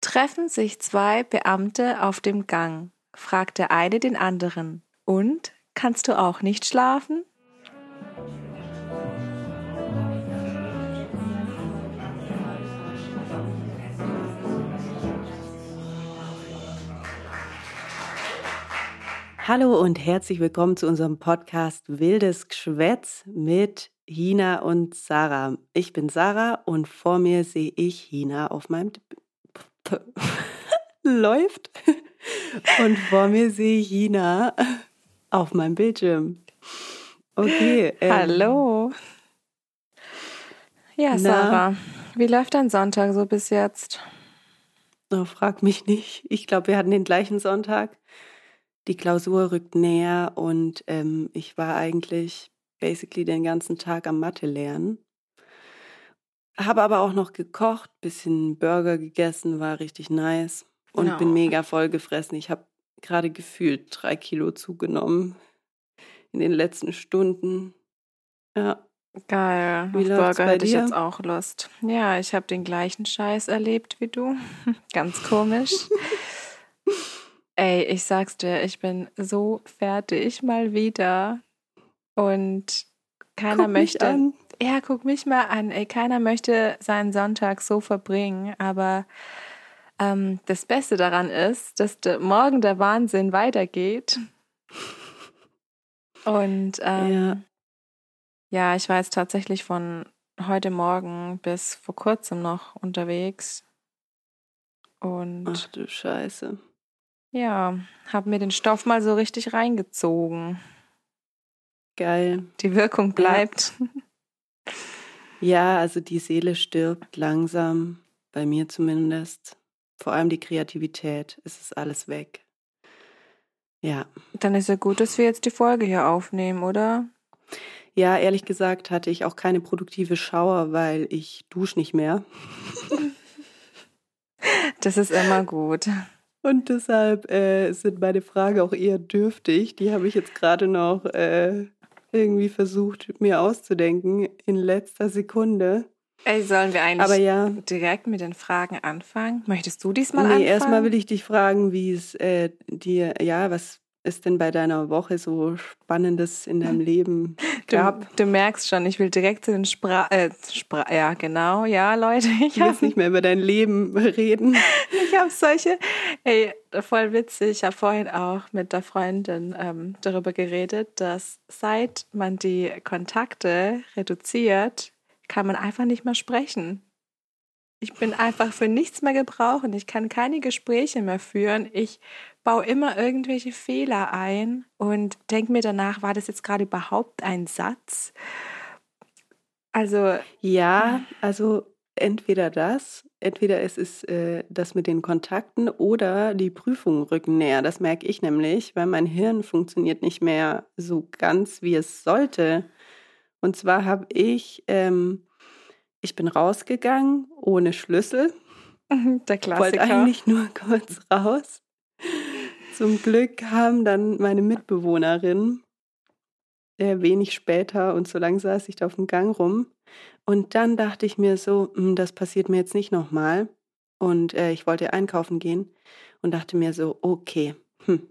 treffen sich zwei Beamte auf dem Gang, fragt der eine den anderen. Und kannst du auch nicht schlafen? Hallo und herzlich willkommen zu unserem Podcast Wildes Geschwätz mit Hina und Sarah. Ich bin Sarah und vor mir sehe ich Hina auf meinem läuft und vor mir sehe ich Hina auf meinem Bildschirm. Okay. Ähm, Hallo. Ja, Sarah, wie läuft dein Sonntag so bis jetzt? Oh, frag mich nicht. Ich glaube, wir hatten den gleichen Sonntag die Klausur rückt näher und ähm, ich war eigentlich basically den ganzen Tag am Mathe lernen. Habe aber auch noch gekocht, bisschen Burger gegessen, war richtig nice und no. bin mega voll gefressen. Ich habe gerade gefühlt drei Kilo zugenommen in den letzten Stunden. Ja. Geil. Wie Auf Burger hätte ich jetzt auch Lust. Ja, ich habe den gleichen Scheiß erlebt wie du. Ganz komisch. Ey, ich sag's dir, ich bin so fertig mal wieder. Und keiner guck möchte. Ja, guck mich mal an. Ey, keiner möchte seinen Sonntag so verbringen. Aber ähm, das Beste daran ist, dass de, morgen der Wahnsinn weitergeht. Und ähm, ja. ja, ich war jetzt tatsächlich von heute Morgen bis vor kurzem noch unterwegs. Und Ach du Scheiße. Ja, habe mir den Stoff mal so richtig reingezogen. Geil. Die Wirkung bleibt. Ja. ja, also die Seele stirbt langsam, bei mir zumindest. Vor allem die Kreativität, es ist alles weg. Ja. Dann ist ja gut, dass wir jetzt die Folge hier aufnehmen, oder? Ja, ehrlich gesagt hatte ich auch keine produktive Schauer, weil ich dusche nicht mehr. Das ist immer gut. Und deshalb äh, sind meine Fragen auch eher dürftig. Die habe ich jetzt gerade noch äh, irgendwie versucht, mir auszudenken in letzter Sekunde. Ey, sollen wir eigentlich ja, direkt mit den Fragen anfangen? Möchtest du diesmal nee, anfangen? Nee, erstmal will ich dich fragen, wie es äh, dir, ja, was ist denn bei deiner Woche so Spannendes in deinem Leben gab? Du, du merkst schon, ich will direkt zu den Spra äh, Spra ja genau, ja Leute. Ich will nicht mehr über dein Leben reden. ich habe solche, ey, voll witzig. Ich habe vorhin auch mit der Freundin ähm, darüber geredet, dass seit man die Kontakte reduziert, kann man einfach nicht mehr sprechen. Ich bin einfach für nichts mehr gebrauchen. Ich kann keine Gespräche mehr führen. Ich baue immer irgendwelche Fehler ein und denke mir danach, war das jetzt gerade überhaupt ein Satz? Also. Ja, also entweder das, entweder es ist äh, das mit den Kontakten oder die Prüfungen rücken näher. Das merke ich nämlich, weil mein Hirn funktioniert nicht mehr so ganz, wie es sollte. Und zwar habe ich, ähm, ich bin rausgegangen ohne Schlüssel. Der Klassiker. Wollte eigentlich nur kurz raus. Zum Glück kam dann meine Mitbewohnerin äh, wenig später und so lange saß ich da auf dem Gang rum. Und dann dachte ich mir so, hm, das passiert mir jetzt nicht nochmal. Und äh, ich wollte einkaufen gehen und dachte mir so, okay, hm,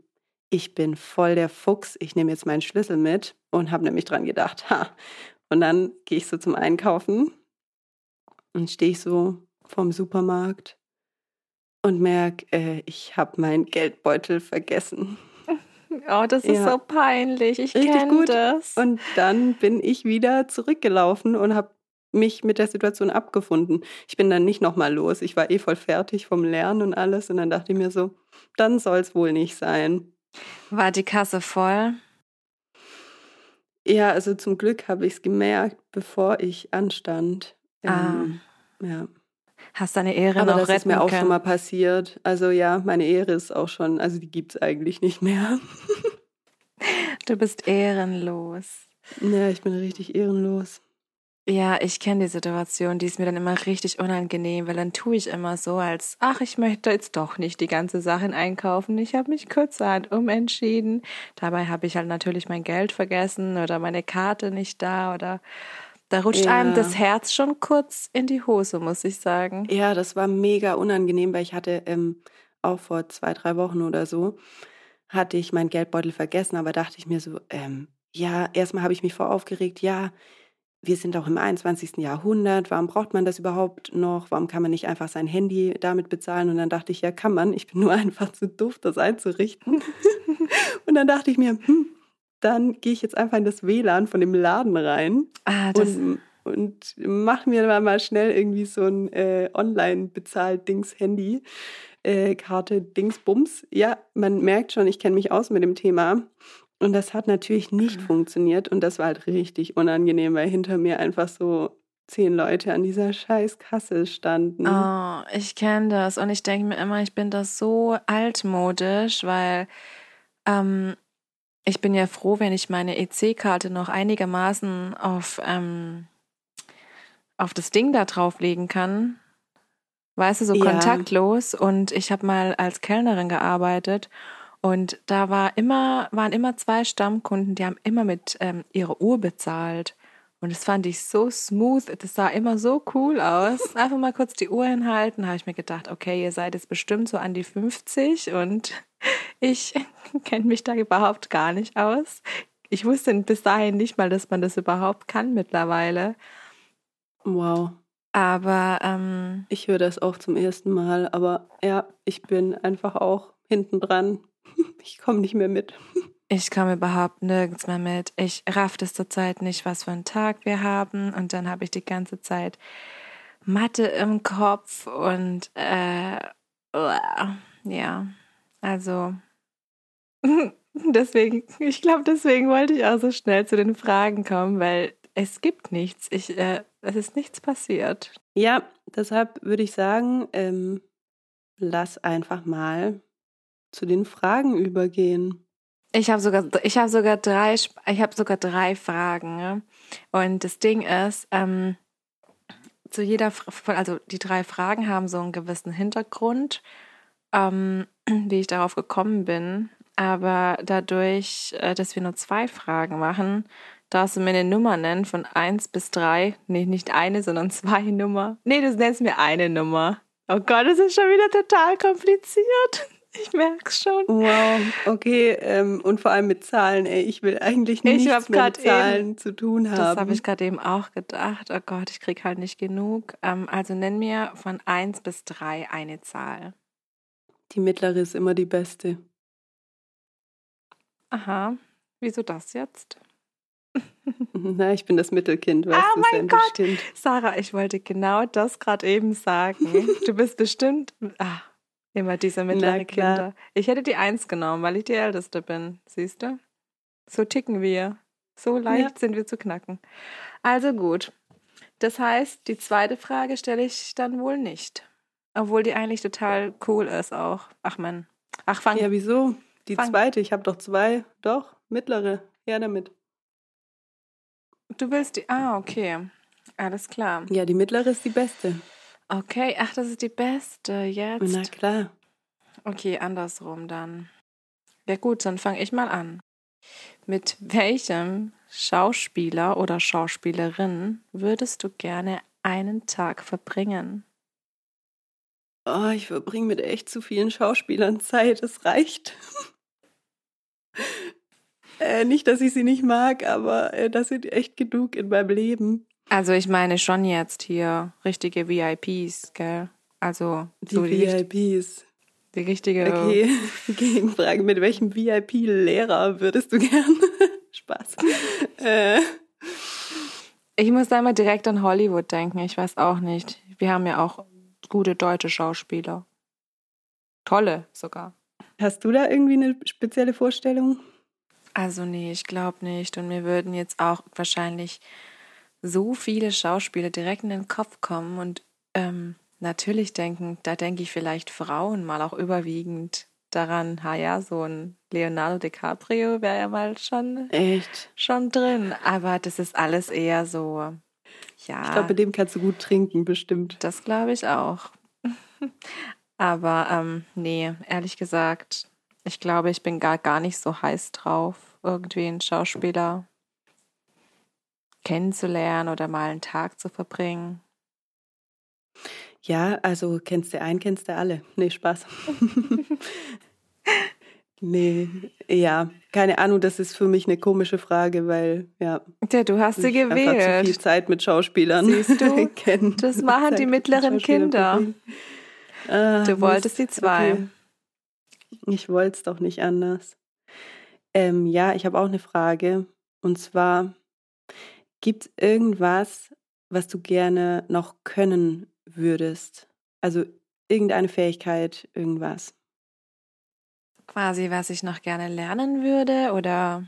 ich bin voll der Fuchs, ich nehme jetzt meinen Schlüssel mit und habe nämlich dran gedacht, ha. Und dann gehe ich so zum Einkaufen und stehe ich so vorm Supermarkt und merke, äh, ich habe meinen Geldbeutel vergessen. Oh, das ist ja. so peinlich. Ich kenne das. Und dann bin ich wieder zurückgelaufen und habe mich mit der Situation abgefunden. Ich bin dann nicht nochmal los. Ich war eh voll fertig vom Lernen und alles. Und dann dachte ich mir so, dann soll es wohl nicht sein. War die Kasse voll? Ja, also zum Glück habe ich es gemerkt, bevor ich anstand. Ah. Ähm, ja. Hast deine Ehre Aber noch das retten ist mir auch können. schon mal passiert. Also ja, meine Ehre ist auch schon, also die gibt es eigentlich nicht mehr. du bist ehrenlos. Ja, ich bin richtig ehrenlos. Ja, ich kenne die Situation, die ist mir dann immer richtig unangenehm, weil dann tue ich immer so, als, ach, ich möchte jetzt doch nicht die ganze Sache einkaufen. Ich habe mich kurzerhand umentschieden. Dabei habe ich halt natürlich mein Geld vergessen oder meine Karte nicht da oder Da rutscht Ja. einem das Herz schon kurz in die Hose, muss ich sagen. Ja, das war mega unangenehm, weil ich hatte ähm, auch vor zwei, drei Wochen oder so, hatte ich meinen Geldbeutel vergessen, aber dachte ich mir so, ähm, ja, erstmal habe ich mich vor aufgeregt, ja, wir sind auch im 21. Jahrhundert, warum braucht man das überhaupt noch? Warum kann man nicht einfach sein Handy damit bezahlen? Und dann dachte ich, ja, kann man, ich bin nur einfach zu doof, das einzurichten. Und dann dachte ich mir, hm, dann gehe ich jetzt einfach in das WLAN von dem Laden rein Ah, das, und, und mach mir mal, mal schnell irgendwie so ein äh, Online-Bezahlt-Dings-Handy. Äh, Karte Dingsbums. Ja, man merkt schon, ich kenne mich aus mit dem Thema. Und das hat natürlich nicht funktioniert. Und das war halt richtig unangenehm, weil hinter mir einfach so zehn Leute an dieser scheiß Kasse standen. Oh, ich kenne das und ich denke mir immer, ich bin das so altmodisch, weil ähm, ich bin ja froh, wenn ich meine EC-Karte noch einigermaßen auf, ähm, auf das Ding da drauflegen kann. Weißt du, so Ja. kontaktlos. Und ich habe mal als Kellnerin gearbeitet und da war immer, waren immer zwei Stammkunden, die haben immer mit ähm, ihrer Uhr bezahlt. Und das fand ich so smooth. Das sah immer so cool aus. Einfach mal kurz die Uhr hinhalten. habe ich mir gedacht, okay, ihr seid jetzt bestimmt so an die 50 und ich kenne mich da überhaupt gar nicht aus. Ich wusste bis dahin nicht mal, dass man das überhaupt kann mittlerweile. Wow. Aber ähm, Ich höre das auch zum ersten Mal. Aber ja, ich bin einfach auch hinten dran. Ich komme nicht mehr mit. Ich komme überhaupt nirgends mehr mit. Ich raff das zurzeit nicht, was für einen Tag wir haben. Und dann habe ich die ganze Zeit Mathe im Kopf und äh, ja, also deswegen, ich glaube, deswegen wollte ich auch so schnell zu den Fragen kommen, weil es gibt nichts. Ich, äh, es ist nichts passiert. Ja, deshalb würde ich sagen, ähm, lass einfach mal zu den Fragen übergehen. Ich habe sogar, ich habe sogar drei, ich habe sogar drei Fragen. Ne? Und das Ding ist, ähm, zu jeder, also die drei Fragen haben so einen gewissen Hintergrund, ähm, wie ich darauf gekommen bin. Aber dadurch, äh, dass wir nur zwei Fragen machen, darfst du mir eine Nummer nennen von eins bis drei. Nee, nicht eine, sondern zwei Nummer. Nee, du nennst mir eine Nummer. Oh Gott, das ist schon wieder total kompliziert. Ich merk's schon. Wow, okay, ähm, und vor allem mit Zahlen, ey, ich will eigentlich Ich nichts hab mit Zahlen zu tun haben. Das habe ich gerade eben auch gedacht. Oh Gott, ich krieg halt nicht genug. Ähm, also nenn mir von 1 bis 3 eine Zahl. Die mittlere ist immer die beste. Aha. Wieso das jetzt? Na, ich bin das Mittelkind, weißt Ah, du, mein Gott. stimmt. Sarah, ich wollte genau das gerade eben sagen. Du bist bestimmt ah, immer diese mittlere Na klar. Kinder. Ich hätte die 1 genommen, weil ich die Älteste bin. Siehst du? So ticken wir. So leicht sind wir zu knacken. Also gut. Das heißt, die zweite Frage stelle ich dann wohl nicht. Obwohl die eigentlich total cool ist auch. Ach man. Ach, fang. Ja, wieso? Die Fang. zweite, ich habe doch zwei. Doch, mittlere. Her damit. Du willst die. Ah, okay. Alles klar. Ja, die mittlere ist die beste. Okay, ach, das ist die beste jetzt. Na klar. Okay, andersrum dann. Ja gut, dann fange ich mal an. Mit welchem Schauspieler oder Schauspielerin würdest du gerne einen Tag verbringen? Oh, ich verbringe mit echt zu vielen Schauspielern Zeit. Es reicht. äh, nicht, dass ich sie nicht mag, aber äh, das sind echt genug in meinem Leben. Also ich meine schon jetzt hier richtige VIPs, gell? Also Die so die, VIPs. die richtige. Okay, Gegenfrage. Mit welchem VIP-Lehrer würdest du gern? Spaß. äh, Ich muss da immer direkt an Hollywood denken. Ich weiß auch nicht. Wir haben ja auch gute deutsche Schauspieler. Tolle sogar. hast du da irgendwie eine spezielle Vorstellung? Also nee, ich glaube nicht. Und mir würden jetzt auch wahrscheinlich so viele Schauspieler direkt in den Kopf kommen und ähm, natürlich denken, da denke ich vielleicht Frauen mal auch überwiegend daran, ha ja, so ein Leonardo DiCaprio wäre ja mal schon, Echt? schon drin. Aber das ist alles eher so, ja, Ich glaube, mit dem kannst du gut trinken, bestimmt. das glaube ich auch. Aber ähm, nee, ehrlich gesagt, ich glaube, ich bin gar, gar nicht so heiß drauf, irgendwie einen Schauspieler kennenzulernen oder mal einen Tag zu verbringen? Ja, also kennst du einen, kennst du alle. Nee, Spaß. nee, ja, keine Ahnung, das ist für mich eine komische Frage, weil, ja. Ja, du hast sie gewählt. zu viel Zeit mit Schauspielern Siehst du? kennen. Das machen die mittleren Kinder. Ah, du wolltest Mist. die zwei. Okay. Ich wollte es doch nicht anders. Ähm, ja, ich habe auch eine Frage. Und zwar, gibt es irgendwas, was du gerne noch können würdest? Also irgendeine Fähigkeit, irgendwas. Quasi, was ich noch gerne lernen würde oder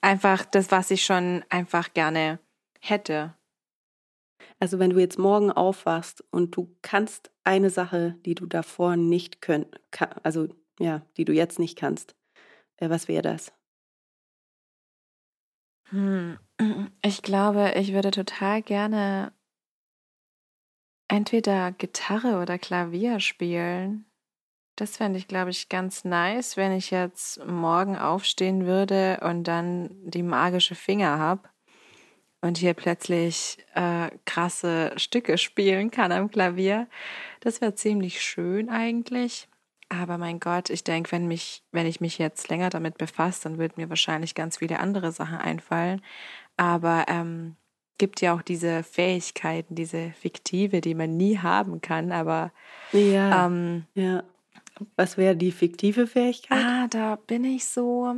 einfach das, was ich schon einfach gerne hätte. Also wenn du jetzt morgen aufwachst und du kannst eine Sache, die du davor nicht können, also ja, die du jetzt nicht kannst, äh, was wäre das? Hm. Ich glaube, ich würde total gerne entweder Gitarre oder Klavier spielen. Das fände ich, glaube ich, ganz nice, wenn ich jetzt morgen aufstehen würde und dann die magische Finger habe und hier plötzlich äh, krasse Stücke spielen kann am Klavier. Das wäre ziemlich schön eigentlich. Aber mein Gott, ich denke, wenn mich, wenn ich mich jetzt länger damit befasse, dann würden mir wahrscheinlich ganz viele andere Sachen einfallen. Aber ähm, gibt ja auch diese Fähigkeiten, diese fiktive, die man nie haben kann. Aber ja, ähm, ja. Was wäre die fiktive Fähigkeit? Ah, da bin ich so.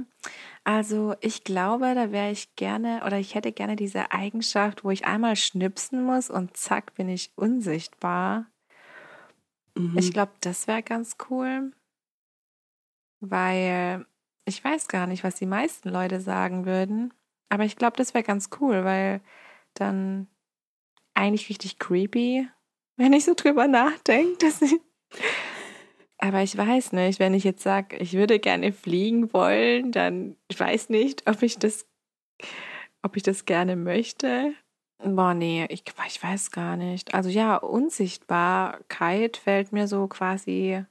Also ich glaube, da wäre ich gerne oder ich hätte gerne diese Eigenschaft, wo ich einmal schnipsen muss und zack bin ich unsichtbar. Mhm. Ich glaube, das wäre ganz cool, weil ich weiß gar nicht, was die meisten Leute sagen würden, aber ich glaube, das wäre ganz cool, weil dann eigentlich richtig creepy, wenn ich so drüber nachdenke, dass ich aber ich weiß nicht, wenn ich jetzt sage, ich würde gerne fliegen wollen, dann ich weiß nicht, ob ich das, ob ich das gerne möchte. Boah, nee, ich, ich weiß gar nicht. Also ja, Unsichtbarkeit fällt mir so quasi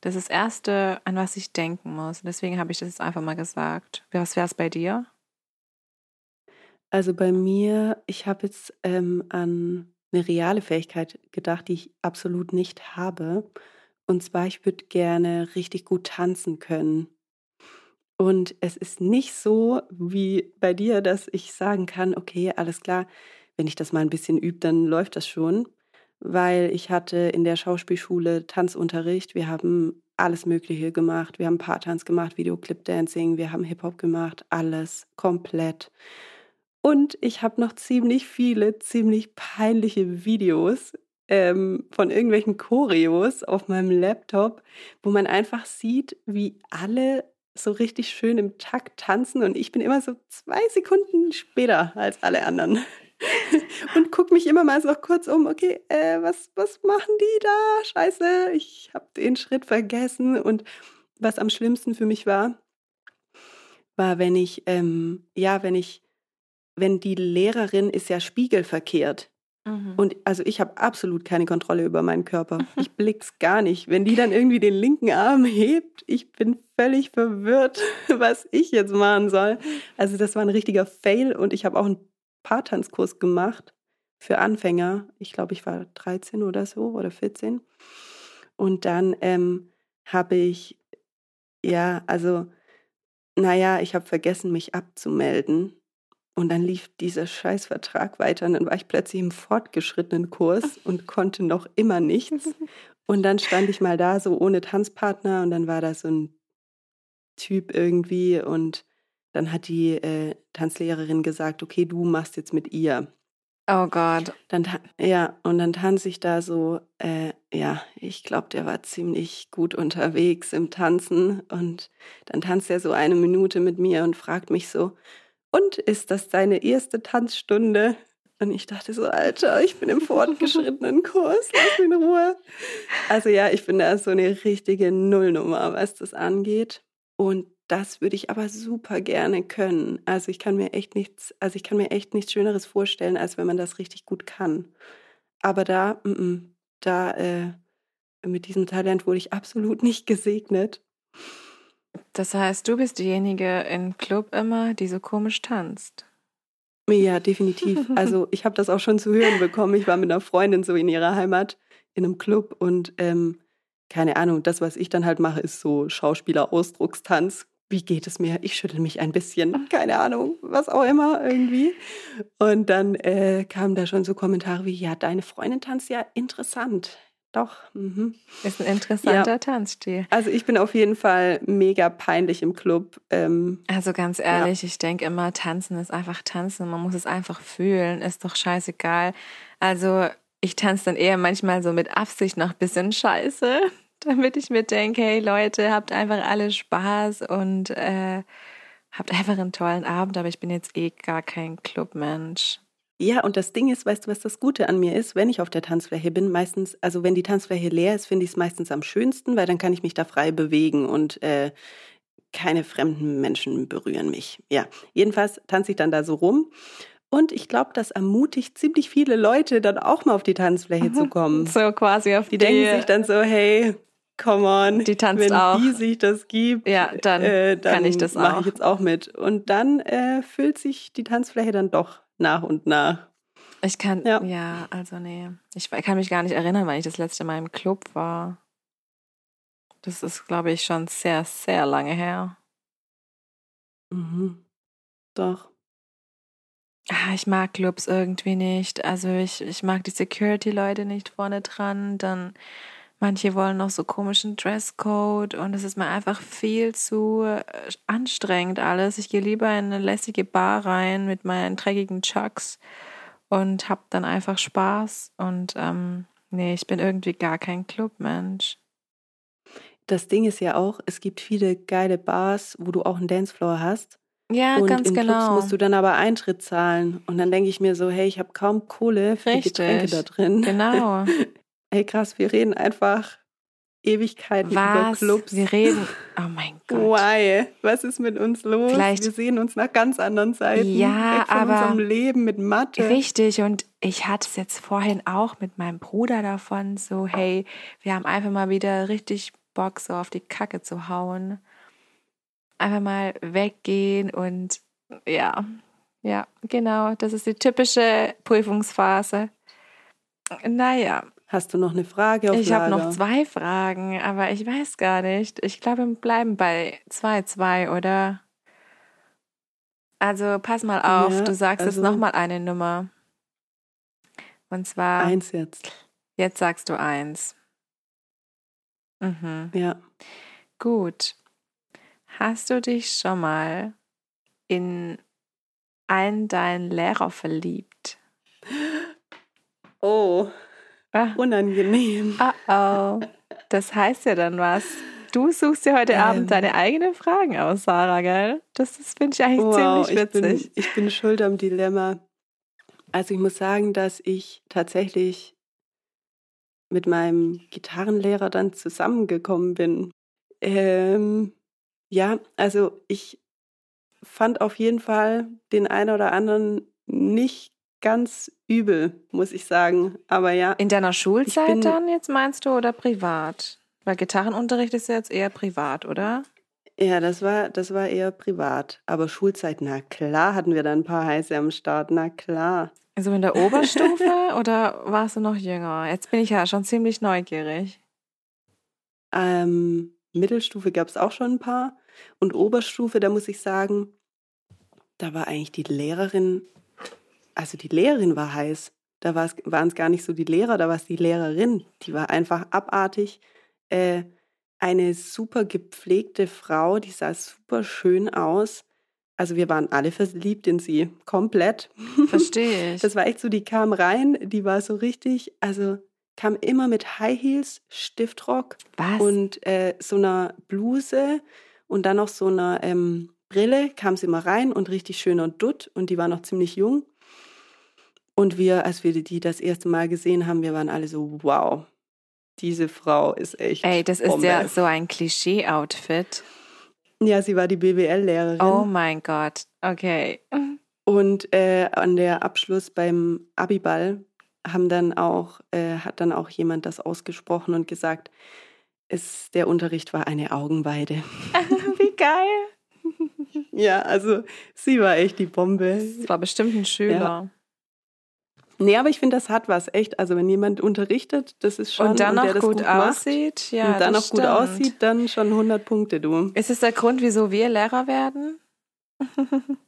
das ist das Erste, an was ich denken muss. Deswegen habe ich das jetzt einfach mal gesagt. Was wäre es bei dir? Also bei mir, ich habe jetzt ähm, an eine reale Fähigkeit gedacht, die ich absolut nicht habe. Und zwar, ich würde gerne richtig gut tanzen können. Und es ist nicht so wie bei dir, dass ich sagen kann, okay, alles klar, wenn ich das mal ein bisschen übe, dann läuft das schon. Weil ich hatte in der Schauspielschule Tanzunterricht. Wir haben alles Mögliche gemacht. Wir haben Paartanz gemacht, Videoclip-Dancing, wir haben Hip-Hop gemacht, alles komplett. Und ich habe noch ziemlich viele, ziemlich peinliche Videos ähm, von irgendwelchen Choreos auf meinem Laptop, wo man einfach sieht, wie alle so richtig schön im Takt tanzen und ich bin immer so zwei Sekunden später als alle anderen. und guck mich immer mal so kurz um, okay, äh, was, was machen die da? Scheiße, ich habe den Schritt vergessen. Und was am schlimmsten für mich war, war, wenn ich, ähm, ja, wenn ich, wenn die Lehrerin ist ja spiegelverkehrt. Mhm. Und also ich habe absolut keine Kontrolle über meinen Körper. Ich blick's gar nicht. Wenn die dann irgendwie den linken Arm hebt, ich bin völlig verwirrt, was ich jetzt machen soll. Also das war ein richtiger Fail und ich habe auch einen Paartanzkurs gemacht für Anfänger. Ich glaube, ich war 13 oder so oder 14. Und dann ähm, habe ich, ja, also, naja, ich habe vergessen, mich abzumelden. Und dann lief dieser Scheißvertrag weiter und dann war ich plötzlich im fortgeschrittenen Kurs und konnte noch immer nichts. Und dann stand ich mal da so ohne Tanzpartner und dann war da so ein Typ irgendwie und dann hat die äh, Tanzlehrerin gesagt, okay, du machst jetzt mit ihr. Oh Gott. Dann, ja, und dann tanze ich da so, äh, ja, ich glaube, der war ziemlich gut unterwegs im Tanzen. Und dann tanzt er so eine Minute mit mir und fragt mich so, und ist das deine erste Tanzstunde? Und ich dachte so, Alter, ich bin im fortgeschrittenen Kurs, lass mich in Ruhe. Also ja, ich bin da so eine richtige Nullnummer, was das angeht. Und das würde ich aber super gerne können. Also ich kann mir echt nichts, also ich kann mir echt nichts Schöneres vorstellen, als wenn man das richtig gut kann. Aber da, m -m, da äh, mit diesem Talent wurde ich absolut nicht gesegnet. Das heißt, du bist diejenige im Club immer, die so komisch tanzt. Ja, definitiv. Also ich habe das auch schon zu hören bekommen. Ich war mit einer Freundin so in ihrer Heimat in einem Club und ähm, keine Ahnung, das, was ich dann halt mache, ist so Schauspieler-Ausdruckstanz. Wie geht es mir? Ich schüttel mich ein bisschen, keine Ahnung, was auch immer irgendwie. Und dann äh, kamen da schon so Kommentare wie, ja, deine Freundin tanzt ja interessant. Doch. Mhm. Ist ein interessanter ja. Tanzstil. Also ich bin auf jeden Fall mega peinlich im Club. Ähm, also ganz ehrlich, ja. ich denke immer, tanzen ist einfach tanzen. Man muss es einfach fühlen. Ist doch scheißegal. Also ich tanze dann eher manchmal so mit Absicht noch ein bisschen scheiße, damit ich mir denke, hey Leute, habt einfach alle Spaß und äh, habt einfach einen tollen Abend. Aber ich bin jetzt eh gar kein Clubmensch. Ja, und das Ding ist, weißt du, was das Gute an mir ist, wenn ich auf der Tanzfläche bin, meistens, also wenn die Tanzfläche leer ist, finde ich es meistens am schönsten, weil dann kann ich mich da frei bewegen und äh, keine fremden Menschen berühren mich. Ja, jedenfalls tanze ich dann da so rum. Und ich glaube, das ermutigt ziemlich viele Leute, dann auch mal auf die Tanzfläche zu kommen. So quasi auf die. Die denken sich dann so, hey, come on. Die tanzt wenn auch. die sich das gibt, ja, dann, äh, dann kann ich das auch. Mache ich jetzt auch mit. Und dann äh, füllt sich die Tanzfläche dann doch nach und nach. Ich kann, ja. ja, also nee. Ich kann mich gar nicht erinnern, wann ich das letzte Mal im Club war. Das ist, glaube ich, schon sehr, sehr lange her. Mhm. Doch. Ah, ich mag Clubs irgendwie nicht. Also ich, ich mag die Security-Leute nicht vorne dran. Dann manche wollen noch so komischen Dresscode und es ist mir einfach viel zu äh, anstrengend alles. Ich gehe lieber in eine lässige Bar rein mit meinen dreckigen Chucks und hab dann einfach Spaß. Und ähm, nee, ich bin irgendwie gar kein Clubmensch. Das Ding ist ja auch, es gibt viele geile Bars, wo du auch einen Dancefloor hast. Ja, und ganz in genau. Clubs musst du dann aber Eintritt zahlen. Und dann denke ich mir so, hey, ich habe kaum Kohle für Richtig. die Getränke da drin. Genau. Ey, krass, wir reden einfach Ewigkeiten Was? über Clubs. Wir reden. Oh mein Gott. Why? Was ist mit uns los? Vielleicht, wir sehen uns nach ganz anderen Seiten. Ja, von aber unserem Leben mit Mathe. Richtig. Und ich hatte es jetzt vorhin auch mit meinem Bruder davon. So, hey, wir haben einfach mal wieder richtig Bock, so auf die Kacke zu hauen. Einfach mal weggehen und ja, ja, genau. Das ist die typische Prüfungsphase. Naja, Hast du noch eine Frage auf Ich habe noch zwei Fragen, aber ich weiß gar nicht. Ich glaube, wir bleiben bei 2-2, oder? Also pass mal auf, ja, du sagst also jetzt nochmal eine Nummer. Und zwar. Eins jetzt. Jetzt sagst du eins. Mhm. Ja. Gut. Hast du dich schon mal in einen deinen Lehrer verliebt? Oh. Ah. Unangenehm. Oh oh. Das heißt ja dann was. Du suchst dir heute ähm. Abend deine eigenen Fragen aus, Sarah, gell? Das, das finde ich eigentlich wow, ziemlich witzig. Ich bin, ich bin schuld am Dilemma. Also ich muss sagen, dass ich tatsächlich mit meinem Gitarrenlehrer dann zusammengekommen bin. Ähm, ja, also ich fand auf jeden Fall den einen oder anderen nicht ganz übel, muss ich sagen. Aber ja. In deiner Schulzeit dann jetzt meinst du oder privat? Weil Gitarrenunterricht ist ja jetzt eher privat, oder? Ja, das war, das war eher privat. Aber Schulzeit, na klar, hatten wir da ein paar heiße am Start, na klar. Also in der Oberstufe oder warst du noch jünger? Jetzt bin ich ja schon ziemlich neugierig. Ähm, Mittelstufe gab es auch schon ein paar. Und Oberstufe, da muss ich sagen, da war eigentlich die Lehrerin also die Lehrerin war heiß. Da waren es gar nicht so die Lehrer, da war es die Lehrerin. Die war einfach abartig. Äh, eine super gepflegte Frau, die sah super schön aus. Also wir waren alle verliebt in sie, komplett. Verstehe ich. Das war echt so, die kam rein, die war so richtig, also kam immer mit High Heels, Stiftrock Was? und äh, so einer Bluse und dann noch so einer ähm, Brille, kam sie immer rein und richtig schöner Dutt und die war noch ziemlich jung. Und wir, als wir die das erste Mal gesehen haben, wir waren alle so, wow, diese Frau ist echt. Ey, das ist ja so ein Klischee-Outfit. Ja, sie war die BWL-Lehrerin. Oh mein Gott, okay. Und äh, an der Abschluss beim Abiball haben dann auch, äh, hat dann auch jemand das ausgesprochen und gesagt, es, der Unterricht war eine Augenweide. Wie geil. ja, also sie war echt die Bombe. Das war bestimmt ein Schüler. Ja. Nee, aber ich finde, das hat was, echt. Also wenn jemand unterrichtet, das ist schon... Und dann noch gut, gut macht aussieht. Ja, und dann noch gut aussieht, dann schon 100 Punkte, du. Ist es der Grund, wieso wir Lehrer werden?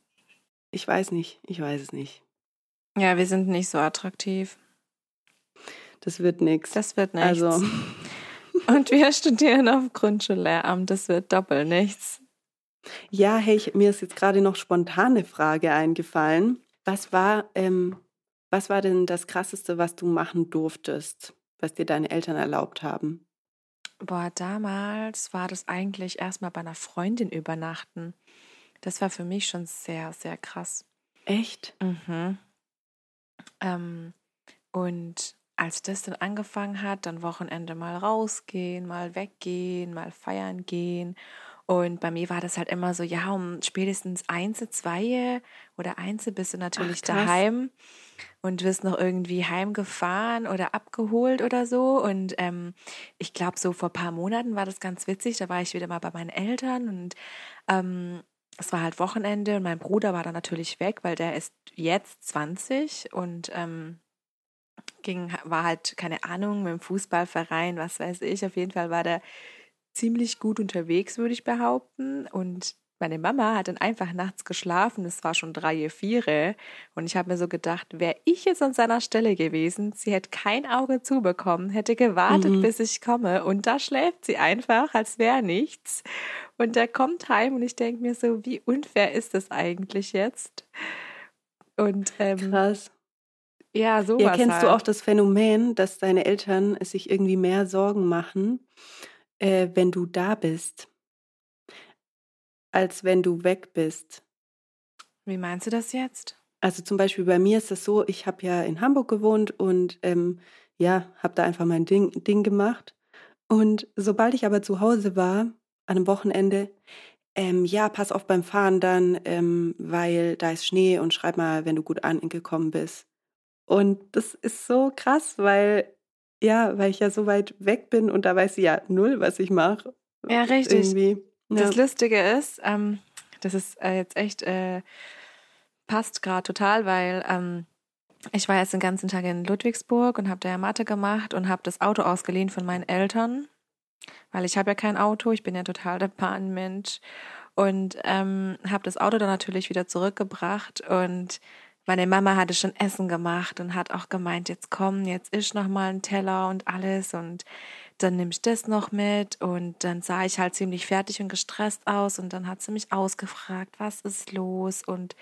Ich weiß nicht, ich weiß es nicht. Ja, wir sind nicht so attraktiv. Das wird nix. Das wird nichts. Also, Und wir studieren auf Grundschullehramt. Das wird doppelt nichts. ja, hey, ich, mir ist jetzt gerade noch spontan eine Frage eingefallen. Was war, ähm, was war denn das Krasseste, was du machen durftest, was dir deine Eltern erlaubt haben? Boah, damals war das eigentlich erstmal bei einer Freundin übernachten. Das war für mich schon sehr, sehr krass. Echt? Mhm. Ähm, und als das dann angefangen hat, dann Wochenende mal rausgehen, mal weggehen, mal feiern gehen. Und bei mir war das halt immer so, ja, um spätestens eins, zwei oder eins bist du natürlich Ach, daheim und wirst noch irgendwie heimgefahren oder abgeholt oder so. Und ähm, ich glaube, so vor ein paar Monaten war das ganz witzig. Da war ich wieder mal bei meinen Eltern und ähm, es war halt Wochenende und mein Bruder war dann natürlich weg, weil der ist jetzt 20 und ähm, ging, war halt, keine Ahnung, mit dem Fußballverein, was weiß ich. Auf jeden Fall war der ziemlich gut unterwegs, würde ich behaupten. Und meine Mama hat dann einfach nachts geschlafen. Es war schon drei, vier. Und ich habe mir so gedacht, wäre ich jetzt an seiner Stelle gewesen, sie hätte kein Auge zubekommen, hätte gewartet, Mhm. bis ich komme. Und da schläft sie einfach, als wäre nichts. Und der kommt heim und ich denke mir so, wie unfair ist das eigentlich jetzt? Und ähm, Krass. ja, sowas Ja, kennst halt. du auch das Phänomen, dass deine Eltern sich irgendwie mehr Sorgen machen, äh, wenn du da bist, als wenn du weg bist? Wie meinst du das jetzt? Also zum Beispiel bei mir ist das so, ich habe ja in Hamburg gewohnt und ähm, ja, habe da einfach mein Ding, Ding gemacht. Und sobald ich aber zu Hause war, an einem Wochenende, ähm, ja, pass auf beim Fahren dann, ähm, weil da ist Schnee und schreib mal, wenn du gut angekommen bist. Und das ist so krass, weil, ja, weil ich ja so weit weg bin und da weiß sie ja null, was ich mache. Ja, richtig. Irgendwie. Ja. Das Lustige ist, ähm, das ist äh, jetzt echt, äh, passt gerade total, weil ähm, ich war jetzt den ganzen Tag in Ludwigsburg und habe da ja Mathe gemacht und habe das Auto ausgeliehen von meinen Eltern, weil ich habe ja kein Auto, ich bin ja total der Bahnmensch. Und ähm, habe das Auto dann natürlich wieder zurückgebracht und meine Mama hatte schon Essen gemacht und hat auch gemeint, jetzt komm, jetzt isch noch mal einen Teller und alles. Und dann nimm ich das noch mit und dann sah ich halt ziemlich fertig und gestresst aus und dann hat sie mich ausgefragt, was ist los und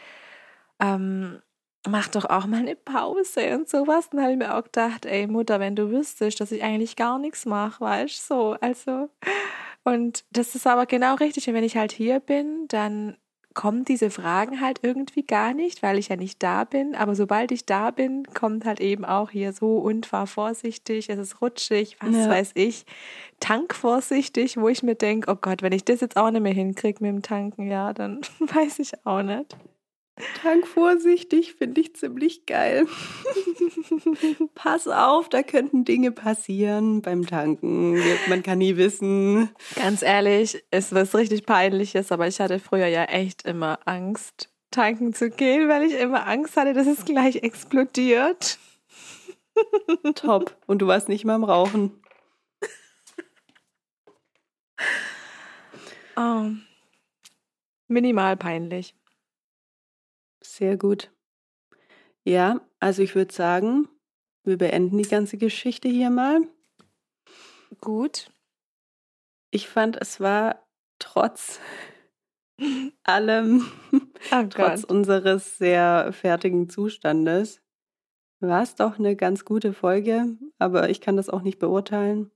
ähm, mach doch auch mal eine Pause und sowas. Und habe ich mir auch gedacht, ey Mutter, wenn du wüsstest, dass ich eigentlich gar nichts mache, weißt du, so, also. Und das ist aber genau richtig. Und wenn ich halt hier bin, dann kommen diese Fragen halt irgendwie gar nicht, weil ich ja nicht da bin. Aber sobald ich da bin, kommt halt eben auch hier so und fahr vorsichtig, es ist rutschig, was Ja. weiß ich, tank vorsichtig, wo ich mir denke, oh Gott, wenn ich das jetzt auch nicht mehr hinkriege mit dem Tanken, ja, dann weiß ich auch nicht. Tank vorsichtig, finde ich ziemlich geil. Pass auf, da könnten Dinge passieren beim Tanken. Man kann nie wissen. Ganz ehrlich, es was richtig peinliches, aber ich hatte früher ja echt immer Angst, tanken zu gehen, weil ich immer Angst hatte, dass es gleich explodiert. Top. Und du warst nicht mal am Rauchen. Oh. Minimal peinlich. Sehr gut. Ja, also ich würde sagen, wir beenden die ganze Geschichte hier mal. Gut. Ich fand, es war trotz allem, Oh trotz unseres sehr fertigen Zustandes, war es doch eine ganz gute Folge, aber ich kann das auch nicht beurteilen.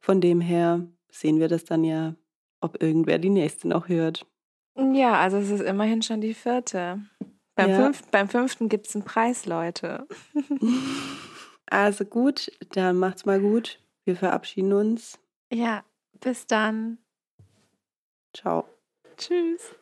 Von dem her sehen wir das dann ja, ob irgendwer die nächste noch hört. Ja, also es ist immerhin schon die vierte. Beim, Ja. fünf, beim fünften gibt es einen Preis, Leute. Also gut, dann macht's mal gut. Wir verabschieden uns. Ja, bis dann. Ciao. Tschüss.